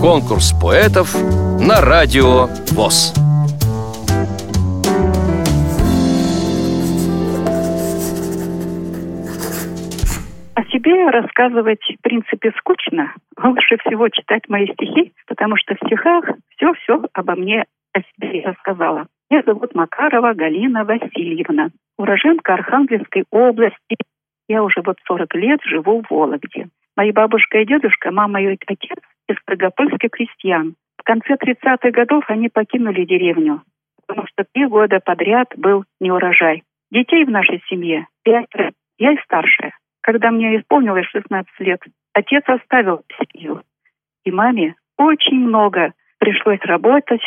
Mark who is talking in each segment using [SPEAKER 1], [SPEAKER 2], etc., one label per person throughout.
[SPEAKER 1] Конкурс поэтов на радио ВОЗ.
[SPEAKER 2] О себе рассказывать, в принципе, скучно. Лучше всего читать мои стихи, потому что в стихах все-все обо мне о себе рассказала. Меня зовут Макарова Галина Васильевна, уроженка Архангельской области. Я уже вот 40 лет живу в Вологде. Мои бабушка и дедушка, мама и отец из Крыгопольских крестьян. В конце 30-х годов они покинули деревню, потому что три года подряд был неурожай. Детей в нашей семье пятеро, я и старшая. Когда мне исполнилось 16 лет, отец оставил семью. И маме очень много пришлось работать,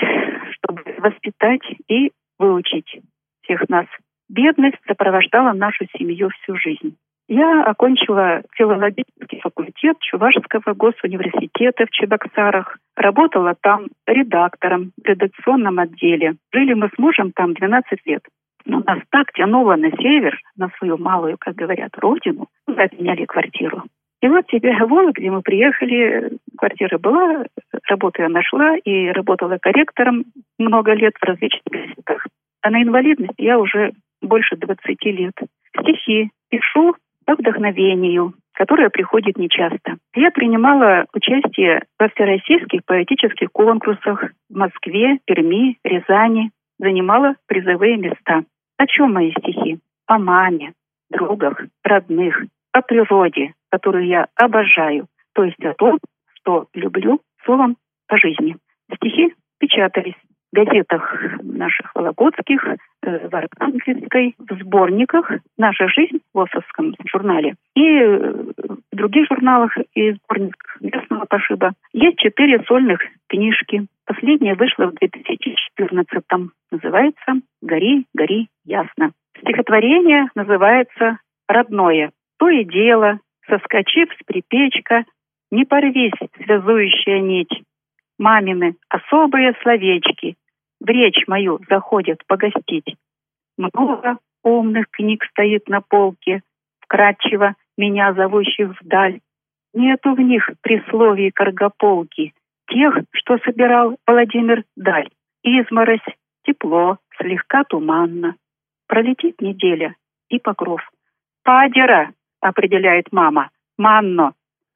[SPEAKER 2] чтобы воспитать и выучить всех нас. Бедность сопровождала нашу семью всю жизнь. Я окончила филологический факультет Чувашского госуниверситета в Чебоксарах. Работала там редактором в редакционном отделе. Жили мы с мужем там 12 лет. Но нас так тянуло на север, на свою малую, как говорят, родину. Мы отменяли квартиру. И вот теперь в Вологде мы приехали, квартира была, работу я нашла и работала корректором много лет в различных газетах. А на инвалидности я уже больше 20 лет. Стихи пишу вдохновению, которое приходит нечасто. Я принимала участие во всероссийских поэтических конкурсах в Москве, Перми, Рязани, занимала призовые места. О чем мои стихи? О маме, другах, родных, о природе, которую я обожаю, то есть о том, что люблю словом по жизни. Стихи печатались газетах наших вологодских, э, в Архангельской, в сборниках «Наша жизнь» в ОСовском журнале и э, в других журналах и сборниках местного пошиба. Есть четыре сольных книжки. Последняя вышла в 2014-м. Называется «Гори, гори, ясно». Стихотворение называется «Родное». То и дело, соскочив с припечка, не порвись, связующая нить, мамины особые словечки в речь мою заходят погостить. Много умных книг стоит на полке, вкратчиво меня зовущих вдаль. Нету в них присловий каргополки, тех, что собирал Владимир Даль. Изморозь, тепло, слегка туманно. Пролетит неделя и покров. «Падера!» — определяет мама. «Манно!»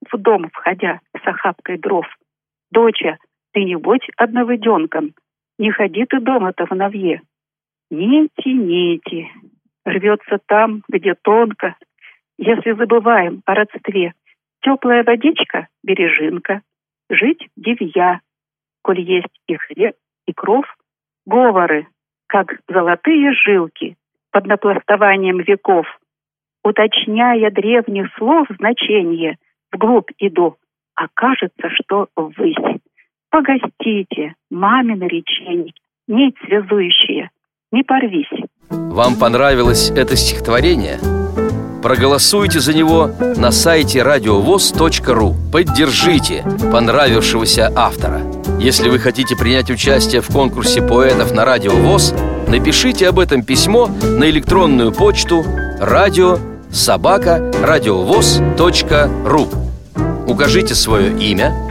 [SPEAKER 2] В дом входя с охапкой дров. «Доча, ты не будь одновыденком, не ходи ты дома-то в навье. Нити, нити, рвется там, где тонко, если забываем о родстве. Теплая водичка — бережинка, жить — девья, коль есть и хлеб, и кров, говоры, как золотые жилки под напластованием веков. Уточняя древних слов значение, вглубь иду, а кажется, что ввысь. Погостите, мамины речение, нить связующая, не порвись.
[SPEAKER 1] Вам понравилось это стихотворение? Проголосуйте за него на сайте радиовоз.ру Поддержите понравившегося автора Если вы хотите принять участие в конкурсе поэтов на Радио ВОЗ Напишите об этом письмо на электронную почту радио собака радиовоз.ру Укажите свое имя,